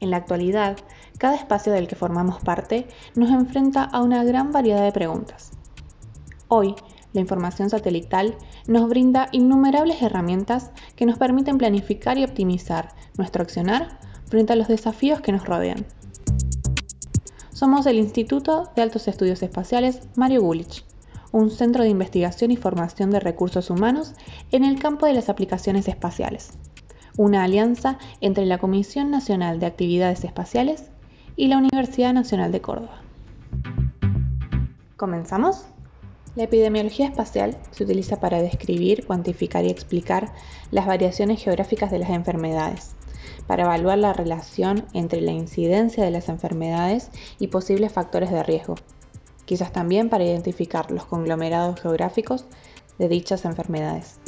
En la actualidad, cada espacio del que formamos parte nos enfrenta a una gran variedad de preguntas. Hoy, la información satelital nos brinda innumerables herramientas que nos permiten planificar y optimizar nuestro accionar frente a los desafíos que nos rodean. Somos el Instituto de Altos Estudios Espaciales Mario Gulich, un centro de investigación y formación de recursos humanos en el campo de las aplicaciones espaciales una alianza entre la Comisión Nacional de Actividades Espaciales y la Universidad Nacional de Córdoba. ¿Comenzamos? La epidemiología espacial se utiliza para describir, cuantificar y explicar las variaciones geográficas de las enfermedades, para evaluar la relación entre la incidencia de las enfermedades y posibles factores de riesgo, quizás también para identificar los conglomerados geográficos de dichas enfermedades.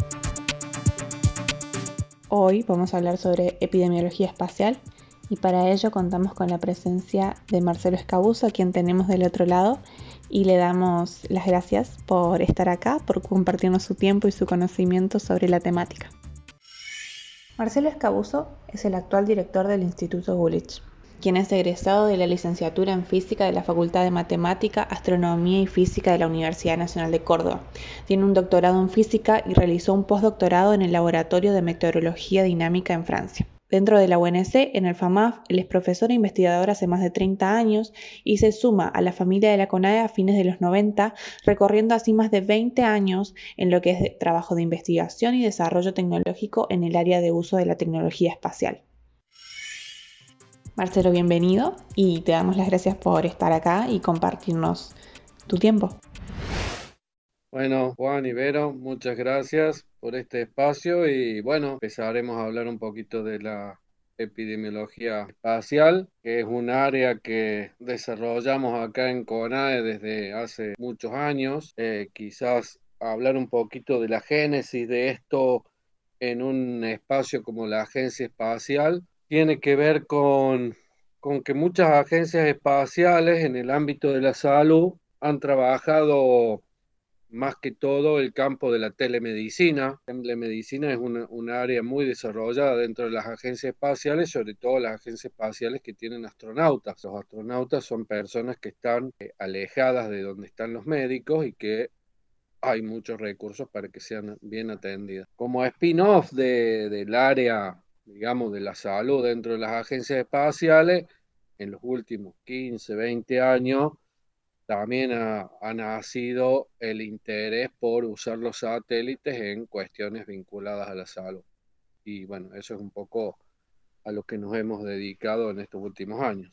Hoy vamos a hablar sobre epidemiología espacial y para ello contamos con la presencia de Marcelo Escabuso, a quien tenemos del otro lado, y le damos las gracias por estar acá, por compartirnos su tiempo y su conocimiento sobre la temática. Marcelo Escabuso es el actual director del Instituto Gulich quien es egresado de la licenciatura en Física de la Facultad de Matemática, Astronomía y Física de la Universidad Nacional de Córdoba. Tiene un doctorado en Física y realizó un postdoctorado en el Laboratorio de Meteorología Dinámica en Francia. Dentro de la UNC, en el FAMAF, él es profesor e investigador hace más de 30 años y se suma a la familia de la CONAE a fines de los 90, recorriendo así más de 20 años en lo que es trabajo de investigación y desarrollo tecnológico en el área de uso de la tecnología espacial. Marcelo, bienvenido y te damos las gracias por estar acá y compartirnos tu tiempo. Bueno, Juan Ibero, muchas gracias por este espacio y bueno, empezaremos a hablar un poquito de la epidemiología espacial, que es un área que desarrollamos acá en CONAE desde hace muchos años. Eh, quizás hablar un poquito de la génesis de esto en un espacio como la Agencia Espacial tiene que ver con, con que muchas agencias espaciales en el ámbito de la salud han trabajado más que todo el campo de la telemedicina. La telemedicina es una, área muy desarrollada dentro de las agencias espaciales, sobre todo las agencias espaciales que tienen astronautas. Los astronautas son personas que están eh, alejadas de donde están los médicos y que hay muchos recursos para que sean bien atendidas. Como spin-off del área digamos, de la salud dentro de las agencias espaciales, en los últimos 15, 20 años, también ha, nacido el interés por usar los satélites en cuestiones vinculadas a la salud. Y bueno, eso es un poco a lo que nos hemos dedicado en estos últimos años.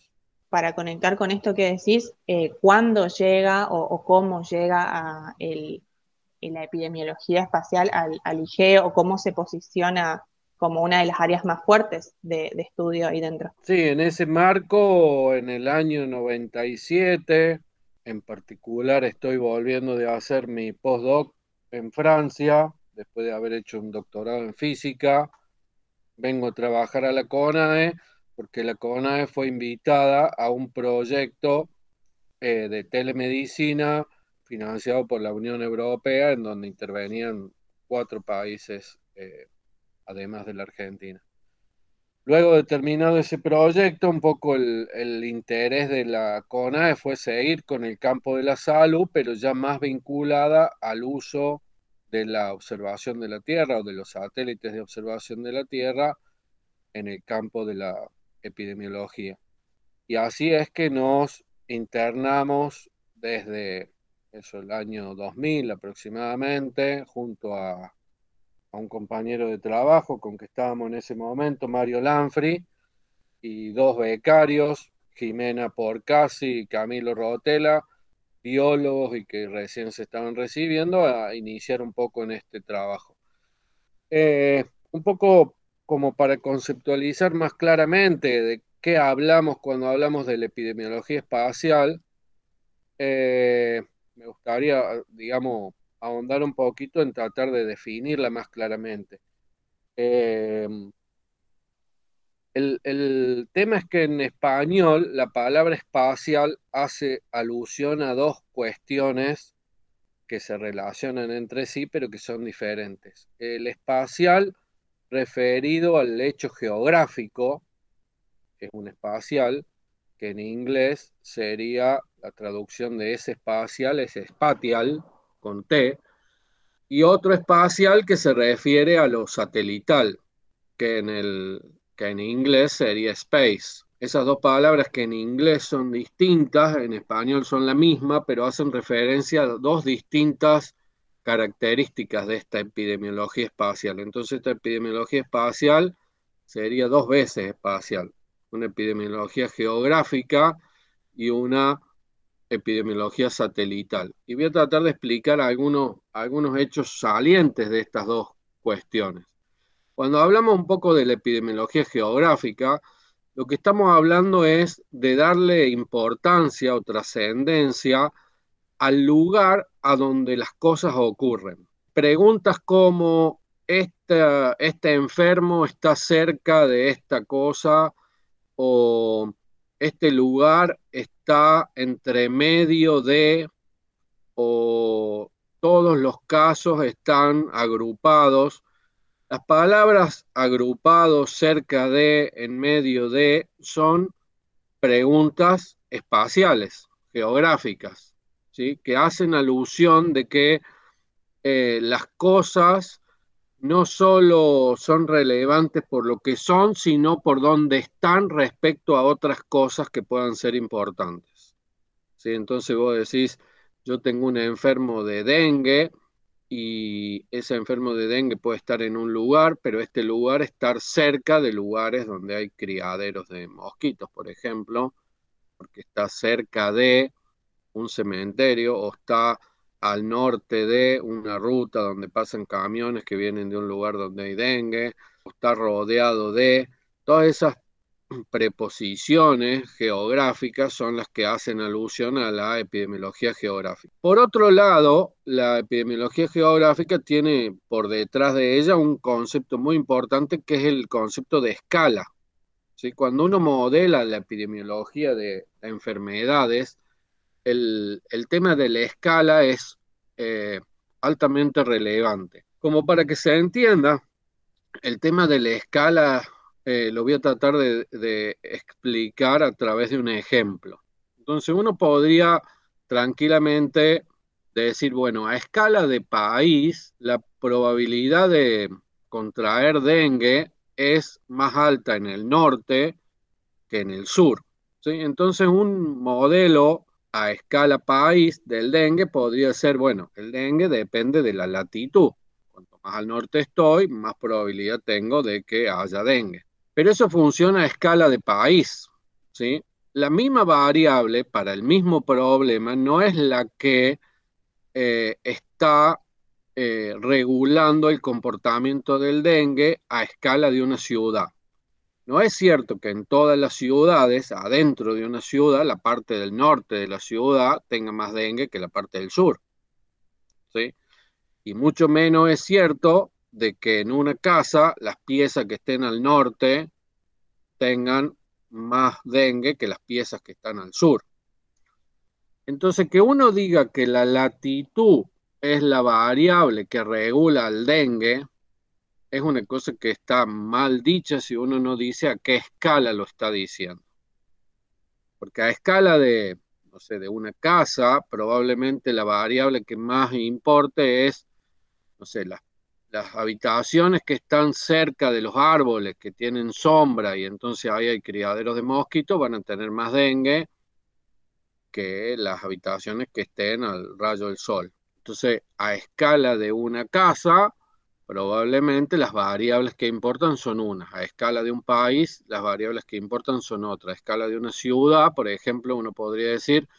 Para conectar con esto que decís, eh, ¿cuándo llega o, cómo llega a la epidemiología espacial al, al IGE o cómo se posiciona como una de las áreas más fuertes de, estudio ahí dentro. Sí, en ese marco, en el año 97, en particular estoy volviendo de hacer mi postdoc en Francia, después de haber hecho un doctorado en física. Vengo a trabajar a la CONAE porque la CONAE fue invitada a un proyecto eh, de telemedicina financiado por la Unión Europea, en donde intervenían cuatro países eh, además de la Argentina. Luego de terminado ese proyecto, un poco el, interés de la CONAE fue seguir con el campo de la salud, pero ya más vinculada al uso de la observación de la Tierra o de los satélites de observación de la Tierra en el campo de la epidemiología. Y así es que nos internamos desde eso, el año 2000 aproximadamente, junto a a un compañero de trabajo con que estábamos en ese momento, Mario Lanfri, y dos becarios, Jimena Porcasi y Camilo Rotela, biólogos y que recién se estaban recibiendo, a iniciar un poco en este trabajo. Eh, un poco como para conceptualizar más claramente de qué hablamos cuando hablamos de la epidemiología espacial, eh, me gustaría, digamos, ahondar un poquito en tratar de definirla más claramente. Em, el, tema es que en español la palabra espacial hace alusión a dos cuestiones que se relacionan entre sí, pero que son diferentes. El espacial referido al hecho geográfico es un espacial, que en inglés sería la traducción de ese espacial, es spatial, T, y otro espacial que se refiere a lo satelital, que en, el, que en inglés sería space. Esas dos palabras que en inglés son distintas, en español son la misma, pero hacen referencia a dos distintas características de esta epidemiología espacial. Entonces esta epidemiología espacial sería dos veces espacial, una epidemiología geográfica y una epidemiología satelital. Y voy a tratar de explicar algunos, algunos hechos salientes de estas dos cuestiones. Cuando hablamos un poco de la epidemiología geográfica, lo que estamos hablando es de darle importancia o trascendencia al lugar a donde las cosas ocurren. Preguntas como, este, este enfermo está cerca de esta cosa o este lugar está entre medio de o todos los casos están agrupados. Las palabras agrupados, cerca de, en medio de, son preguntas espaciales, geográficas, ¿sí? que hacen alusión de que eh, las cosas no solo son relevantes por lo que son, sino por dónde están respecto a otras cosas que puedan ser importantes. ¿Sí? Entonces vos decís, yo tengo un enfermo de dengue y ese enfermo de dengue puede estar en un lugar, pero este lugar estar cerca de lugares donde hay criaderos de mosquitos, por ejemplo, porque está cerca de un cementerio o está al norte de una ruta donde pasan camiones que vienen de un lugar donde hay dengue, está rodeado de todas esas preposiciones geográficas son las que hacen alusión a la epidemiología geográfica. Por otro lado, la epidemiología geográfica tiene por detrás de ella un concepto muy importante que es el concepto de escala. ¿Sí? Cuando uno modela la epidemiología de enfermedades, el, tema de la escala es eh, altamente relevante. Como para que se entienda, el tema de la escala eh, lo voy a tratar de, de, explicar a través de un ejemplo. Entonces uno podría tranquilamente decir, bueno, a escala de país, la probabilidad de contraer dengue es más alta en el norte que en el sur. ¿sí? Entonces un modelo a escala país del dengue podría ser, bueno, el dengue depende de la latitud. Cuanto más al norte estoy, más probabilidad tengo de que haya dengue. Pero eso funciona a escala de país, ¿sí? La misma variable para el mismo problema no es la que eh, está eh, regulando el comportamiento del dengue a escala de una ciudad. No es cierto que en todas las ciudades, adentro de una ciudad, la parte del norte de la ciudad tenga más dengue que la parte del sur. ¿sí? Y mucho menos es cierto de que en una casa las piezas que estén al norte tengan más dengue que las piezas que están al sur. Entonces, que uno diga que la latitud es la variable que regula el dengue, es una cosa que está mal dicha si uno no dice a qué escala lo está diciendo. Porque a escala de, no sé, de una casa, probablemente la variable que más importe es, no sé, las, las habitaciones que están cerca de los árboles, que tienen sombra y entonces ahí hay criaderos de mosquitos, van a tener más dengue que las habitaciones que estén al rayo del sol. Entonces, a escala de una casa, Probablemente las variables que importan son unas. A escala de un país, las variables que importan son otras. A escala de una ciudad, por ejemplo, uno podría decir,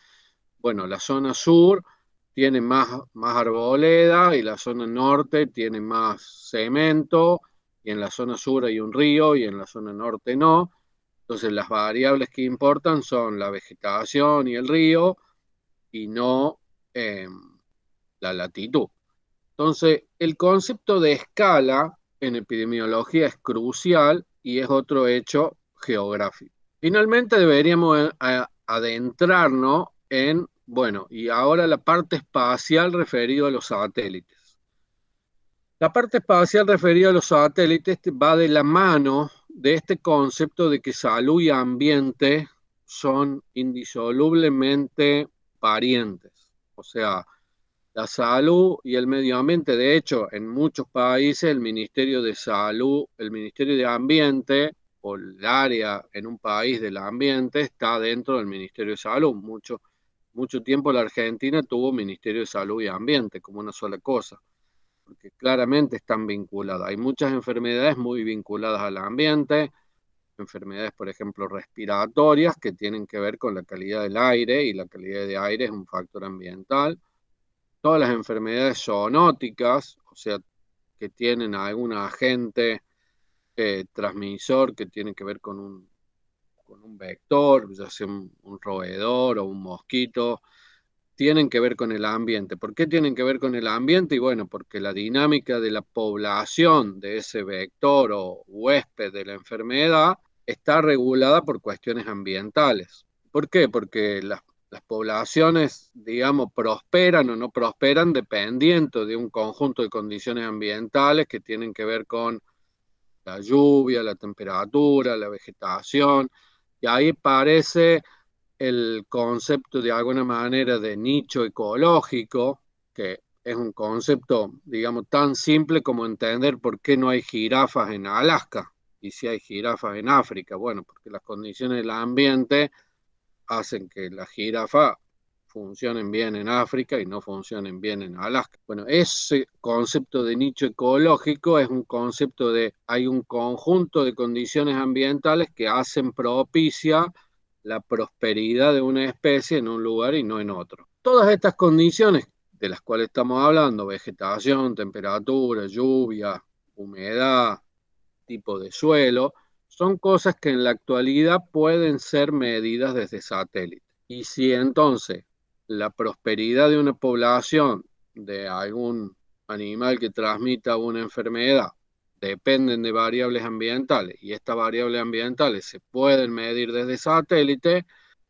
bueno, la zona sur tiene más, más arboleda y la zona norte tiene más cemento y en la zona sur hay un río y en la zona norte no. Entonces las variables que importan son la vegetación y el río y no em, la latitud. Entonces, el concepto de escala en epidemiología es crucial y es otro hecho geográfico. Finalmente deberíamos eh, adentrarnos en, bueno, y ahora la parte espacial referido a los satélites. La parte espacial referida a los satélites va de la mano de este concepto de que salud y ambiente son indisolublemente parientes. O sea, la salud y el medio ambiente, de hecho, en muchos países el Ministerio de Salud, el Ministerio de Ambiente o el área en un país del ambiente está dentro del Ministerio de Salud. Mucho, mucho tiempo la Argentina tuvo Ministerio de Salud y Ambiente como una sola cosa, porque claramente están vinculadas. Hay muchas enfermedades muy vinculadas al ambiente, enfermedades, por ejemplo, respiratorias que tienen que ver con la calidad del aire y la calidad de aire es un factor ambiental. Todas las enfermedades zoonóticas, o sea, que tienen algún agente eh, transmisor que tiene que ver con un, con un vector, ya sea un, un roedor o un mosquito, tienen que ver con el ambiente. ¿Por qué tienen que ver con el ambiente? Y bueno, porque la dinámica de la población de ese vector o huésped de la enfermedad está regulada por cuestiones ambientales. ¿Por qué? Porque las, poblaciones, digamos, prosperan o no prosperan dependiendo de un conjunto de condiciones ambientales que tienen que ver con la lluvia, la temperatura, la vegetación, y ahí parece el concepto de alguna manera de nicho ecológico, que es un concepto, digamos, tan simple como entender por qué no hay jirafas en Alaska y si hay jirafas en África. Bueno, porque las condiciones del ambiente hacen que las jirafas funcionen bien en África y no funcionen bien en Alaska. Bueno, ese concepto de nicho ecológico es un concepto de hay un conjunto de condiciones ambientales que hacen propicia la prosperidad de una especie en un lugar y no en otro. Todas estas condiciones de las cuales estamos hablando, vegetación, temperatura, lluvia, humedad, tipo de suelo, son cosas que en la actualidad pueden ser medidas desde satélite. Y si entonces la prosperidad de una población, de algún animal que transmita una enfermedad, dependen de variables ambientales y estas variables ambientales se pueden medir desde satélite,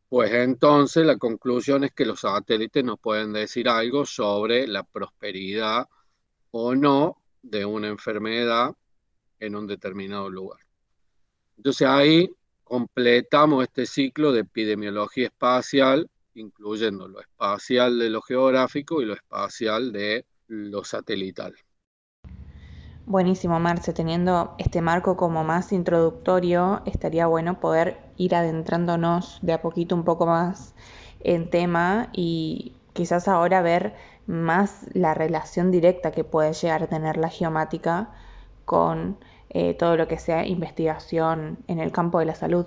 pues entonces la conclusión es que los satélites nos pueden decir algo sobre la prosperidad o no de una enfermedad en un determinado lugar. Entonces ahí completamos este ciclo de epidemiología espacial, incluyendo lo espacial de lo geográfico y lo espacial de lo satelital. Buenísimo, Marce. Teniendo este marco como más introductorio, estaría bueno poder ir adentrándonos de a poquito un poco más en tema y quizás ahora ver más la relación directa que puede llegar a tener la geomática con eh, todo lo que sea investigación en el campo de la salud.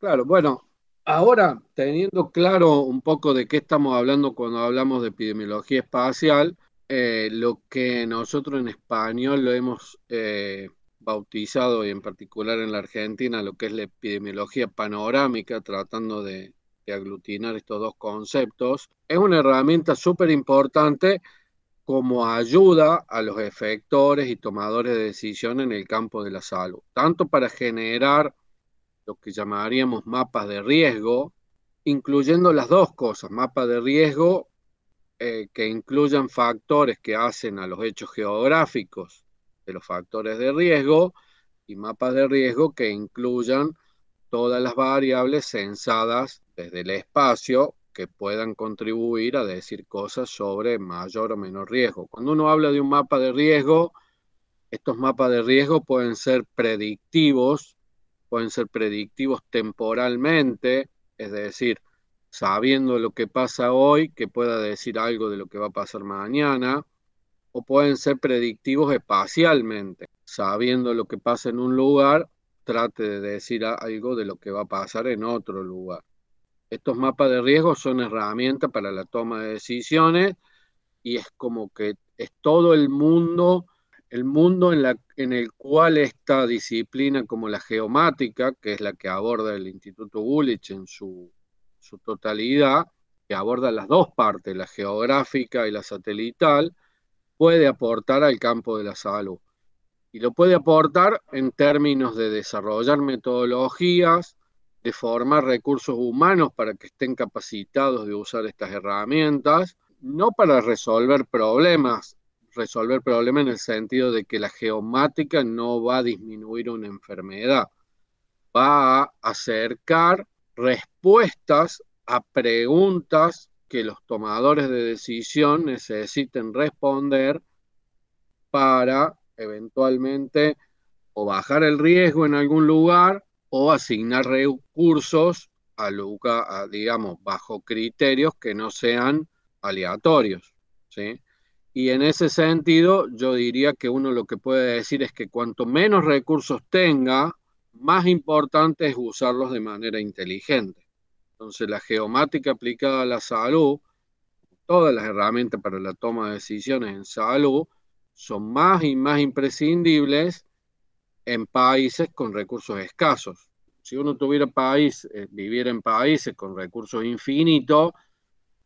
Claro, bueno, ahora teniendo claro un poco de qué estamos hablando cuando hablamos de epidemiología espacial, eh, lo que nosotros en español lo hemos eh, bautizado y en particular en la Argentina lo que es la epidemiología panorámica, tratando de, de aglutinar estos dos conceptos, es una herramienta súper importante como ayuda a los efectores y tomadores de decisión en el campo de la salud, tanto para generar lo que llamaríamos mapas de riesgo, incluyendo las dos cosas, mapas de riesgo eh, que incluyan factores que hacen a los hechos geográficos de los factores de riesgo y mapas de riesgo que incluyan todas las variables censadas desde el espacio que puedan contribuir a decir cosas sobre mayor o menor riesgo. Cuando uno habla de un mapa de riesgo, estos mapas de riesgo pueden ser predictivos, pueden ser predictivos temporalmente, es decir, sabiendo lo que pasa hoy, que pueda decir algo de lo que va a pasar mañana, o pueden ser predictivos espacialmente, sabiendo lo que pasa en un lugar, trate de decir algo de lo que va a pasar en otro lugar. Estos mapas de riesgo son herramientas para la toma de decisiones y es como que es todo el mundo, el mundo en, el cual esta disciplina como la geomática, que es la que aborda el Instituto Gulich en su totalidad, que aborda las dos partes, la geográfica y la satelital, puede aportar al campo de la salud. Y lo puede aportar en términos de desarrollar metodologías, de formar recursos humanos para que estén capacitados de usar estas herramientas, no para resolver problemas resolver problemas en el sentido de que la geomática no va a disminuir una enfermedad, va a acercar respuestas a preguntas que los tomadores de decisión necesiten responder para eventualmente o bajar el riesgo en algún lugar o asignar recursos a, a digamos, bajo criterios que no sean aleatorios. ¿sí? Y en ese sentido, yo diría que uno lo que puede decir es que cuanto menos recursos tenga, más importante es usarlos de manera inteligente. Entonces, la geomática aplicada a la salud, todas las herramientas para la toma de decisiones en salud, son más y más imprescindibles en países con recursos escasos. Si uno tuviera país, eh, viviera en países con recursos infinitos,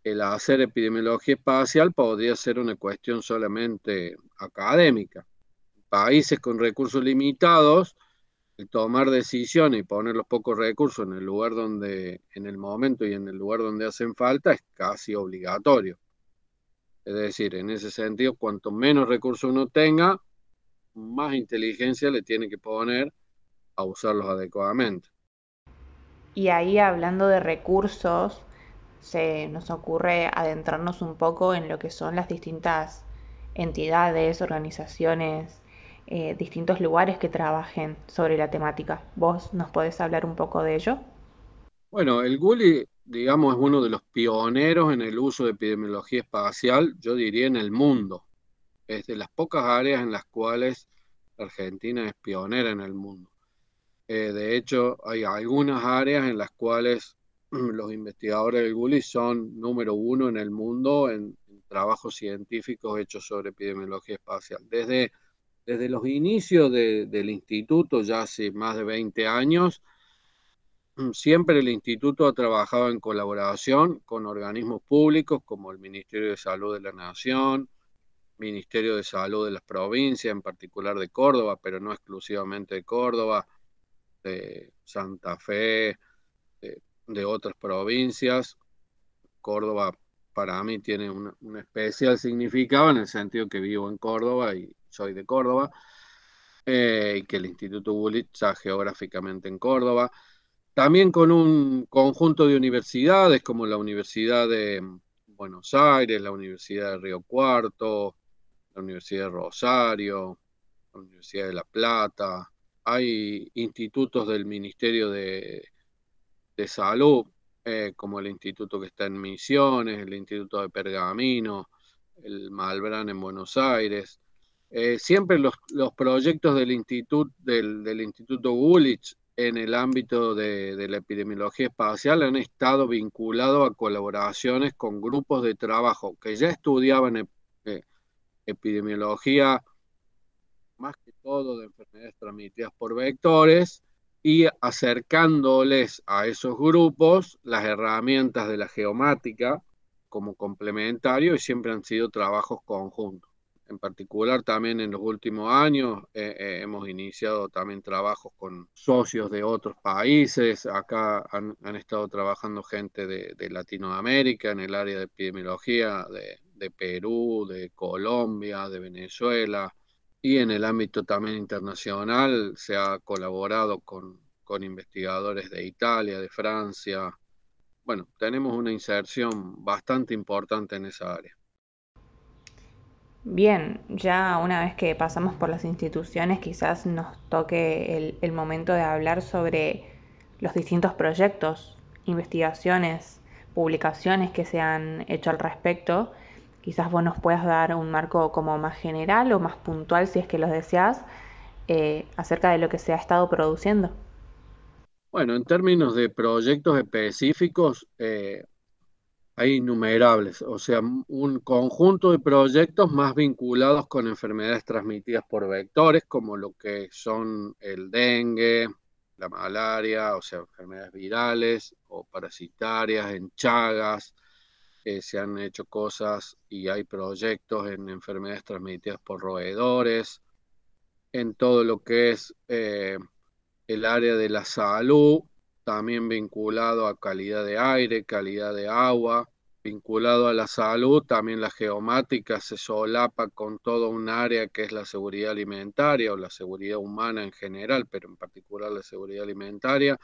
el hacer epidemiología espacial podría ser una cuestión solamente académica. Países con recursos limitados, el tomar decisiones y poner los pocos recursos en el lugar donde, en el momento y en el lugar donde hacen falta, es casi obligatorio. Es decir, en ese sentido, cuanto menos recursos uno tenga, más inteligencia le tiene que poner a usarlos adecuadamente. Y ahí hablando de recursos, se nos ocurre adentrarnos un poco en lo que son las distintas entidades, organizaciones, eh, distintos lugares que trabajen sobre la temática. ¿Vos nos podés hablar un poco de ello? Bueno, el GULI, digamos, es uno de los pioneros en el uso de epidemiología espacial, yo diría en el mundo. Es de las pocas áreas en las cuales Argentina es pionera en el mundo. Eh, de hecho, hay algunas áreas en las cuales los investigadores del GULI son número uno en el mundo en, trabajos científicos hechos sobre epidemiología espacial. Desde, desde los inicios del instituto, ya hace más de 20 años, siempre el instituto ha trabajado en colaboración con organismos públicos como el Ministerio de Salud de la Nación, Ministerio de Salud de las provincias, en particular de Córdoba, pero no exclusivamente de Córdoba, de Santa Fe, de otras provincias. Córdoba para mí tiene un, especial significado en el sentido que vivo en Córdoba y soy de Córdoba, eh, y que el Instituto Bullitt está geográficamente en Córdoba. También con un conjunto de universidades como la Universidad de Buenos Aires, la Universidad de Río Cuarto, la Universidad de Rosario, la Universidad de La Plata. Hay institutos del Ministerio de, de salud, eh, como el instituto que está en Misiones, el instituto de Pergamino, el Malbrán en Buenos Aires. Eh, siempre los, proyectos del, instituto, del, Instituto Gulich en el ámbito de, la epidemiología espacial han estado vinculados a colaboraciones con grupos de trabajo que ya estudiaban eh, epidemiología, más que todo de enfermedades transmitidas por vectores, y acercándoles a esos grupos las herramientas de la geomática como complementario y siempre han sido trabajos conjuntos. En particular también en los últimos años eh, eh, hemos iniciado también trabajos con socios de otros países. Acá han, estado trabajando gente de, Latinoamérica en el área de epidemiología, de Perú, de Colombia, de Venezuela, y en el ámbito también internacional se ha colaborado con, investigadores de Italia, de Francia. Bueno, tenemos una inserción bastante importante en esa área. Bien, ya una vez que pasamos por las instituciones, quizás nos toque el, el momento de hablar sobre los distintos proyectos, investigaciones, publicaciones que se han hecho al respecto Quizás vos nos puedas dar un marco como más general o más puntual, si es que lo deseas, eh, acerca de lo que se ha estado produciendo. Bueno, en términos de proyectos específicos, eh, hay innumerables, o sea, un conjunto de proyectos más vinculados con enfermedades transmitidas por vectores, como lo que son el dengue, la malaria, o sea, enfermedades virales o parasitarias, en chagas, eh, se han hecho cosas y hay proyectos en enfermedades transmitidas por roedores, en todo lo que es eh, el área de la salud, también vinculado a calidad de aire, calidad de agua, vinculado a la salud, también la geomática se solapa con todo un área que es la seguridad alimentaria o la seguridad humana en general, pero en particular la seguridad alimentaria,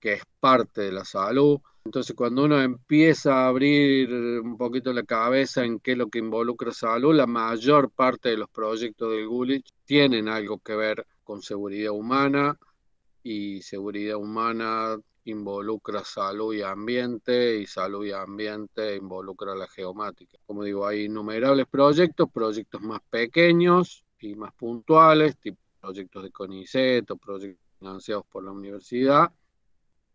que es parte de la salud. Entonces, cuando uno empieza a abrir un poquito la cabeza en qué es lo que involucra salud, la mayor parte de los proyectos del Gulich tienen algo que ver con seguridad humana y seguridad humana involucra salud y ambiente y salud y ambiente involucra la geomática. Como digo, hay innumerables proyectos, proyectos más pequeños y más puntuales, tipo proyectos de CONICET o proyectos financiados por la universidad,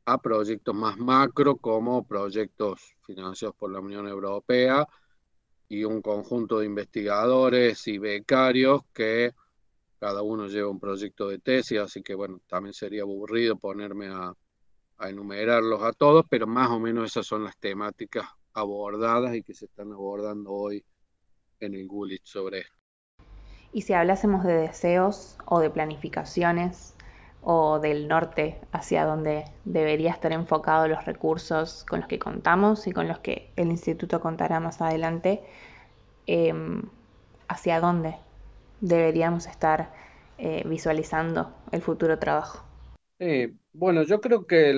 a proyectos más macro como proyectos financiados por la Unión Europea y un conjunto de investigadores y becarios que cada uno lleva un proyecto de tesis, así que bueno, también sería aburrido ponerme a enumerarlos a todos, pero más o menos esas son las temáticas abordadas y que se están abordando hoy en el Gulich sobre esto. Y si hablásemos de deseos o de planificaciones o del norte hacia donde debería estar enfocados los recursos con los que contamos y con los que el instituto contará más adelante, em, ¿hacia dónde deberíamos estar eh, visualizando el futuro trabajo? bueno, yo creo que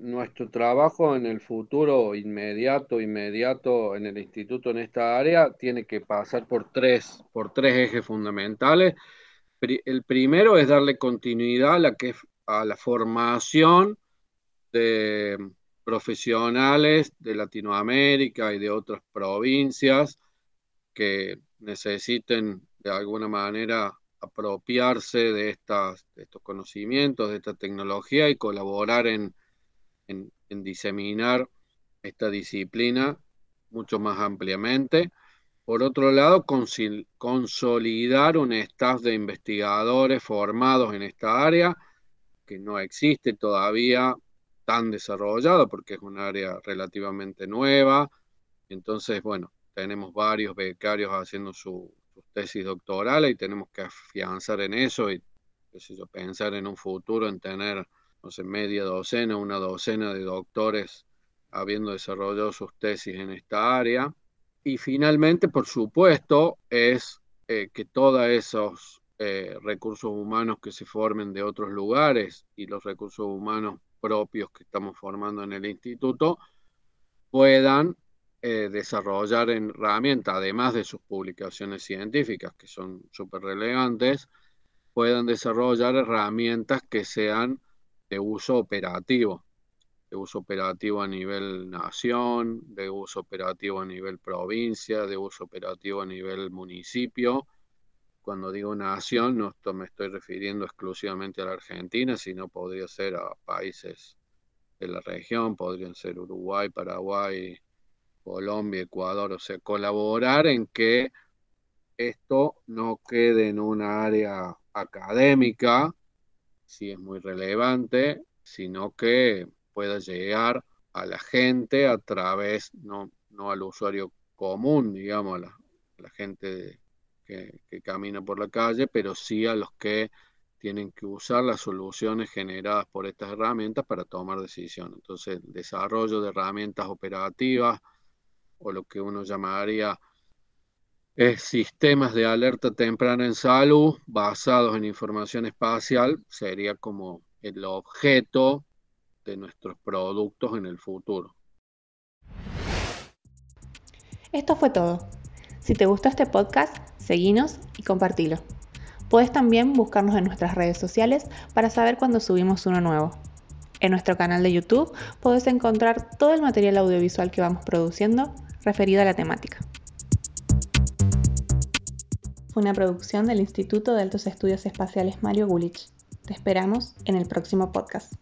nuestro trabajo en el futuro inmediato, inmediato en el instituto en esta área tiene que pasar por tres, por tres ejes fundamentales. El primero es darle continuidad a la, formación de profesionales de Latinoamérica y de otras provincias que necesiten de alguna manera apropiarse de, estos conocimientos, de esta tecnología y colaborar en, diseminar esta disciplina mucho más ampliamente. Por otro lado, consolidar un staff de investigadores formados en esta área, que no existe todavía tan desarrollado porque es un área relativamente nueva. Entonces, bueno, tenemos varios becarios haciendo su, tesis doctoral y tenemos que afianzar en eso y yo, pensar en un futuro en tener, no sé, media docena, una docena de doctores habiendo desarrollado sus tesis en esta área. Y finalmente, por supuesto, es eh, que todos esos eh, recursos humanos que se formen de otros lugares y los recursos humanos propios que estamos formando en el instituto puedan eh, desarrollar herramientas, además de sus publicaciones científicas, que son súper relevantes, puedan desarrollar herramientas que sean de uso operativo, de uso operativo a nivel nación, de uso operativo a nivel provincia, de uso operativo a nivel municipio. Cuando digo nación, no me estoy refiriendo exclusivamente a la Argentina, sino podría ser a países de la región, podrían ser Uruguay, Paraguay, Colombia, Ecuador, o sea, colaborar en que esto no quede en un área académica, si es muy relevante, sino que pueda llegar a la gente a través, no, no al usuario común, digamos, a la, gente que, camina por la calle, pero sí a los que tienen que usar las soluciones generadas por estas herramientas para tomar decisiones. Entonces, el desarrollo de herramientas operativas, o lo que uno llamaría eh, sistemas de alerta temprana en salud basados en información espacial sería como el objeto de nuestros productos en el futuro. Esto fue todo. Si te gustó este podcast, seguinos y compartilo. Puedes también buscarnos en nuestras redes sociales para saber cuando subimos uno nuevo. En nuestro canal de YouTube puedes encontrar todo el material audiovisual que vamos produciendo referido a la temática. Fue una producción del Instituto de Altos Estudios Espaciales Mario Gulich. Te esperamos en el próximo podcast.